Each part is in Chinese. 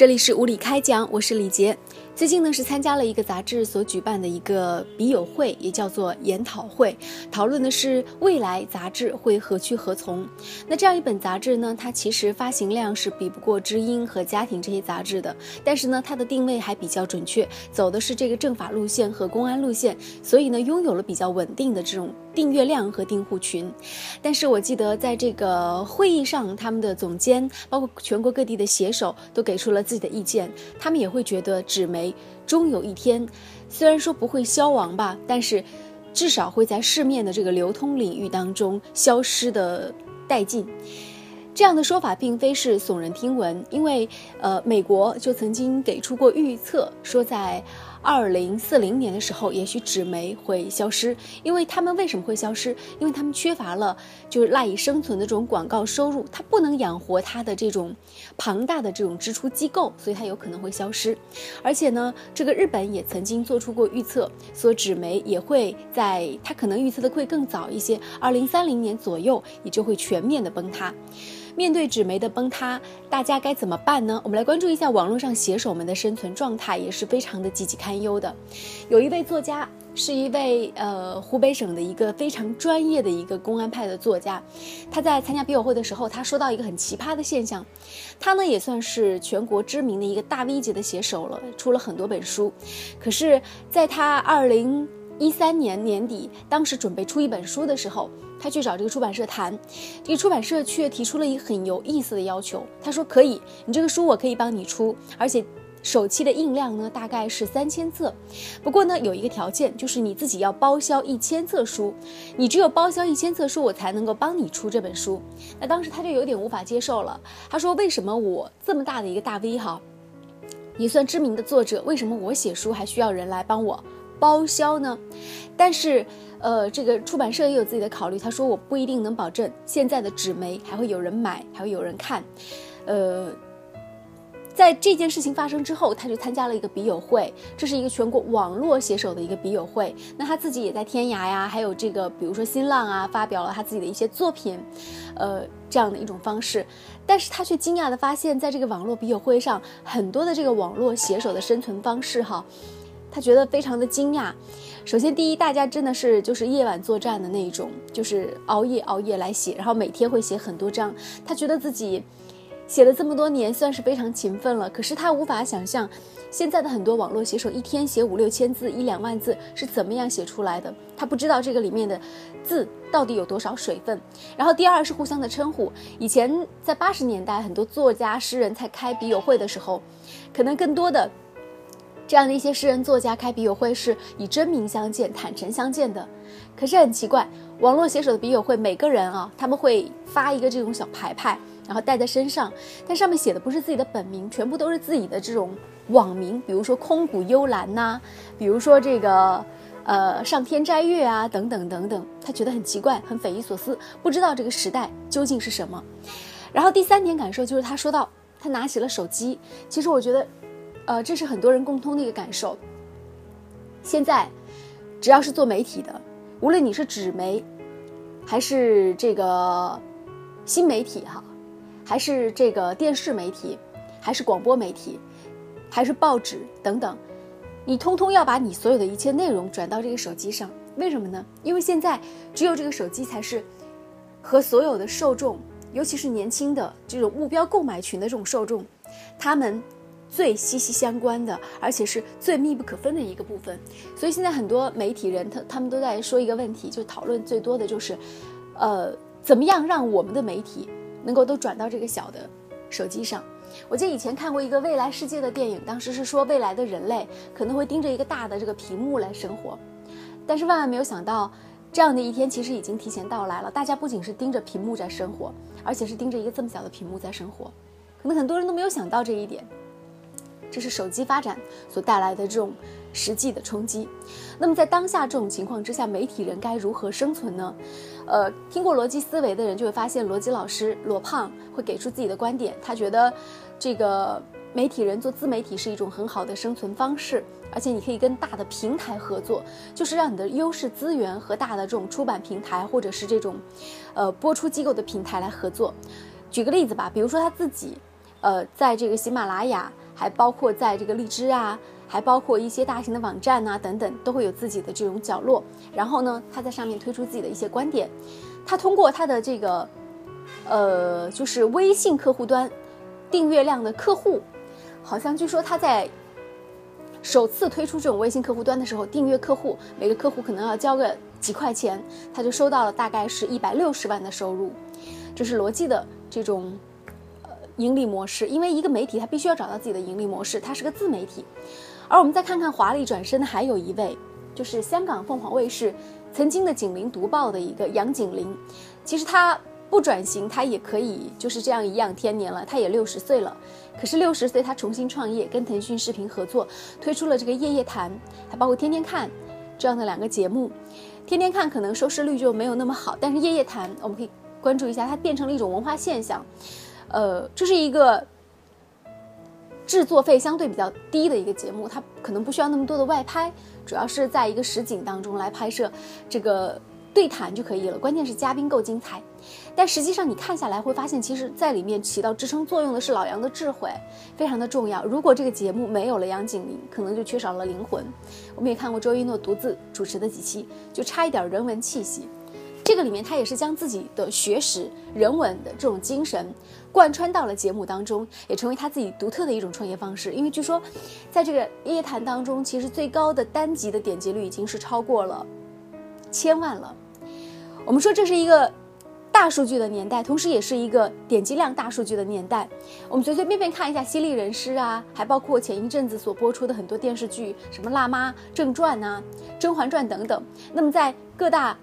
这里是无理开讲，我是李杰。最近呢是参加了一个杂志所举办的一个笔友会，也叫做研讨会，讨论的是未来杂志会何去何从。那这样一本杂志呢，它其实发行量是比不过知音和家庭这些杂志的，但是呢，它的定位还比较准确，走的是这个政法路线和公安路线，所以呢，拥有了比较稳定的这种订阅量和订户群。但是我记得在这个会议上，他们的总监包括全国各地的写手都给出了。自己的意见，他们也会觉得纸媒终有一天，虽然说不会消亡吧，但是至少会在市面的这个流通领域当中消失的殆尽。这样的说法并非是耸人听闻，因为呃，美国就曾经给出过预测，说在。二零四零年的时候，也许纸媒会消失，因为他们为什么会消失？因为他们缺乏了就是赖以生存的这种广告收入，它不能养活它的这种庞大的这种支出机构，所以它有可能会消失。而且呢，这个日本也曾经做出过预测，说纸媒也会在它可能预测的会更早一些，二零三零年左右也就会全面的崩塌。面对纸媒的崩塌，大家该怎么办呢？我们来关注一下网络上写手们的生存状态，也是非常的岌岌堪忧的。有一位作家，是一位呃湖北省的一个非常专业的一个公安派的作家，他在参加笔友会的时候，他说到一个很奇葩的现象，他呢也算是全国知名的一个大 V 级的写手了，出了很多本书，可是在他二零一三年年底，当时准备出一本书的时候。他去找这个出版社谈，这个出版社却提出了一个很有意思的要求。他说：“可以，你这个书我可以帮你出，而且首期的印量呢大概是三千册。不过呢，有一个条件，就是你自己要包销一千册书，你只有包销一千册书，我才能够帮你出这本书。”那当时他就有点无法接受了。他说：“为什么我这么大的一个大 V 哈，也算知名的作者，为什么我写书还需要人来帮我包销呢？”但是。呃，这个出版社也有自己的考虑。他说：“我不一定能保证现在的纸媒还会有人买，还会有人看。”呃，在这件事情发生之后，他就参加了一个笔友会，这是一个全国网络写手的一个笔友会。那他自己也在天涯呀，还有这个比如说新浪啊，发表了他自己的一些作品，呃，这样的一种方式。但是他却惊讶的发现，在这个网络笔友会上，很多的这个网络写手的生存方式，哈。他觉得非常的惊讶。首先，第一，大家真的是就是夜晚作战的那一种，就是熬夜熬夜来写，然后每天会写很多章。他觉得自己写了这么多年，算是非常勤奋了。可是他无法想象，现在的很多网络写手一天写五六千字、一两万字是怎么样写出来的。他不知道这个里面的字到底有多少水分。然后，第二是互相的称呼。以前在八十年代，很多作家诗人在开笔友会的时候，可能更多的。这样的一些诗人作家开笔友会是以真名相见、坦诚相见的，可是很奇怪，网络写手的笔友会，每个人啊，他们会发一个这种小牌牌，然后带在身上，但上面写的不是自己的本名，全部都是自己的这种网名，比如说空谷幽兰呐，比如说这个呃上天摘月啊，等等等等，他觉得很奇怪，很匪夷所思，不知道这个时代究竟是什么。然后第三点感受就是他说到，他拿起了手机，其实我觉得。呃，这是很多人共通的一个感受。现在，只要是做媒体的，无论你是纸媒，还是这个新媒体哈，还是这个电视媒体，还是广播媒体，还是报纸等等，你通通要把你所有的一切内容转到这个手机上。为什么呢？因为现在只有这个手机才是和所有的受众，尤其是年轻的这种目标购买群的这种受众，他们。最息息相关的，而且是最密不可分的一个部分。所以现在很多媒体人，他他们都在说一个问题，就讨论最多的就是，呃，怎么样让我们的媒体能够都转到这个小的手机上。我记得以前看过一个未来世界的电影，当时是说未来的人类可能会盯着一个大的这个屏幕来生活，但是万万没有想到，这样的一天其实已经提前到来了。大家不仅是盯着屏幕在生活，而且是盯着一个这么小的屏幕在生活，可能很多人都没有想到这一点。这是手机发展所带来的这种实际的冲击。那么在当下这种情况之下，媒体人该如何生存呢？呃，听过逻辑思维的人就会发现，逻辑老师罗胖会给出自己的观点。他觉得，这个媒体人做自媒体是一种很好的生存方式，而且你可以跟大的平台合作，就是让你的优势资源和大的这种出版平台或者是这种，呃，播出机构的平台来合作。举个例子吧，比如说他自己，呃，在这个喜马拉雅。还包括在这个荔枝啊，还包括一些大型的网站呐等等，都会有自己的这种角落。然后呢，他在上面推出自己的一些观点。他通过他的这个，呃，就是微信客户端订阅量的客户，好像据说他在首次推出这种微信客户端的时候，订阅客户每个客户可能要交个几块钱，他就收到了大概是一百六十万的收入。这是罗技的这种。盈利模式，因为一个媒体它必须要找到自己的盈利模式，它是个自媒体。而我们再看看华丽转身的还有一位，就是香港凤凰卫视曾经的《警铃读报》的一个杨景林。其实他不转型，他也可以就是这样颐养天年了。他也六十岁了，可是六十岁他重新创业，跟腾讯视频合作，推出了这个《夜夜谈》，还包括《天天看》这样的两个节目。《天天看》可能收视率就没有那么好，但是《夜夜谈》我们可以关注一下，它变成了一种文化现象。呃，这是一个制作费相对比较低的一个节目，它可能不需要那么多的外拍，主要是在一个实景当中来拍摄这个对谈就可以了。关键是嘉宾够精彩，但实际上你看下来会发现，其实在里面起到支撑作用的是老杨的智慧，非常的重要。如果这个节目没有了杨景林，可能就缺少了灵魂。我们也看过周一诺独自主持的几期，就差一点人文气息。这个里面他也是将自己的学识、人文的这种精神贯穿到了节目当中，也成为他自己独特的一种创业方式。因为据说，在这个夜谈当中，其实最高的单集的点击率已经是超过了千万了。我们说这是一个大数据的年代，同时也是一个点击量大数据的年代。我们随随便便看一下《犀利人师》啊，还包括前一阵子所播出的很多电视剧，什么《辣妈正传》呐，《甄嬛传》等等。那么在各大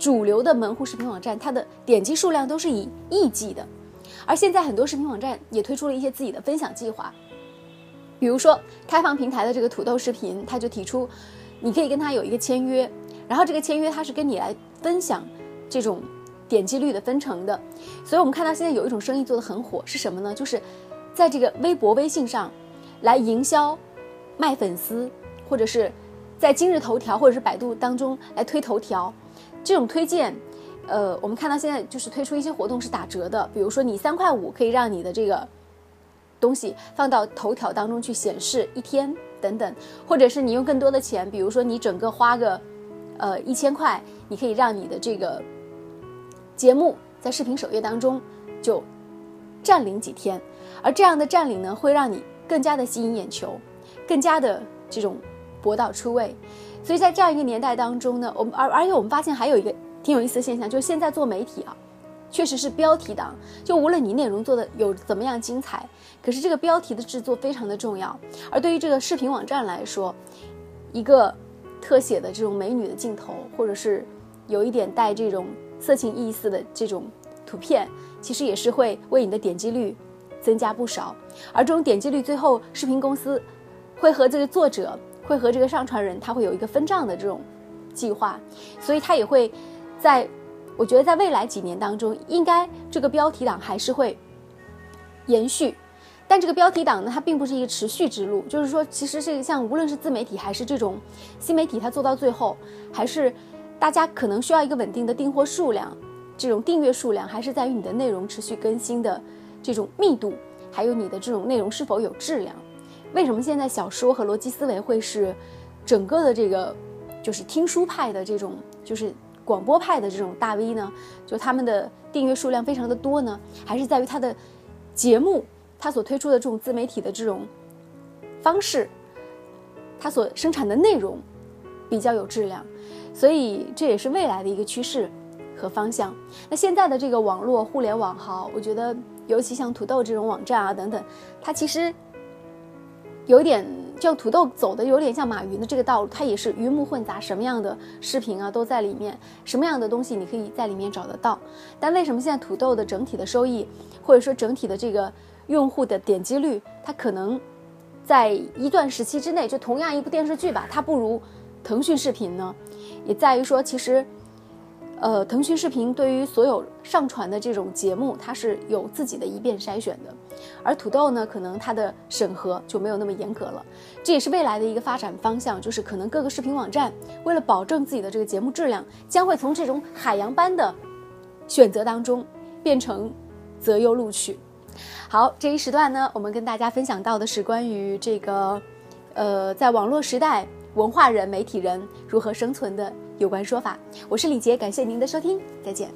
主流的门户视频网站，它的点击数量都是以亿计的，而现在很多视频网站也推出了一些自己的分享计划，比如说开放平台的这个土豆视频，它就提出，你可以跟他有一个签约，然后这个签约它是跟你来分享这种点击率的分成的，所以我们看到现在有一种生意做得很火，是什么呢？就是在这个微博、微信上来营销卖粉丝，或者是在今日头条或者是百度当中来推头条。这种推荐，呃，我们看到现在就是推出一些活动是打折的，比如说你三块五可以让你的这个东西放到头条当中去显示一天等等，或者是你用更多的钱，比如说你整个花个呃一千块，你可以让你的这个节目在视频首页当中就占领几天，而这样的占领呢，会让你更加的吸引眼球，更加的这种博到出位。所以在这样一个年代当中呢，我们而而且我们发现还有一个挺有意思的现象，就是现在做媒体啊，确实是标题党。就无论你内容做的有怎么样精彩，可是这个标题的制作非常的重要。而对于这个视频网站来说，一个特写的这种美女的镜头，或者是有一点带这种色情意思的这种图片，其实也是会为你的点击率增加不少。而这种点击率最后视频公司会和这个作者。会和这个上传人，他会有一个分账的这种计划，所以他也会在，我觉得在未来几年当中，应该这个标题党还是会延续，但这个标题党呢，它并不是一个持续之路，就是说，其实是像无论是自媒体还是这种新媒体，它做到最后，还是大家可能需要一个稳定的订货数量，这种订阅数量，还是在于你的内容持续更新的这种密度，还有你的这种内容是否有质量。为什么现在小说和逻辑思维会是整个的这个就是听书派的这种就是广播派的这种大 V 呢？就他们的订阅数量非常的多呢？还是在于他的节目，他所推出的这种自媒体的这种方式，他所生产的内容比较有质量，所以这也是未来的一个趋势和方向。那现在的这个网络互联网哈，我觉得尤其像土豆这种网站啊等等，它其实。有点就土豆走的有点像马云的这个道路，它也是鱼目混杂，什么样的视频啊都在里面，什么样的东西你可以在里面找得到。但为什么现在土豆的整体的收益，或者说整体的这个用户的点击率，它可能在一段时期之内，就同样一部电视剧吧，它不如腾讯视频呢？也在于说，其实。呃，腾讯视频对于所有上传的这种节目，它是有自己的一遍筛选的，而土豆呢，可能它的审核就没有那么严格了。这也是未来的一个发展方向，就是可能各个视频网站为了保证自己的这个节目质量，将会从这种海洋般的选择当中变成择优录取。好，这一时段呢，我们跟大家分享到的是关于这个，呃，在网络时代，文化人、媒体人如何生存的有关说法。我是李杰，感谢您的收听，再见。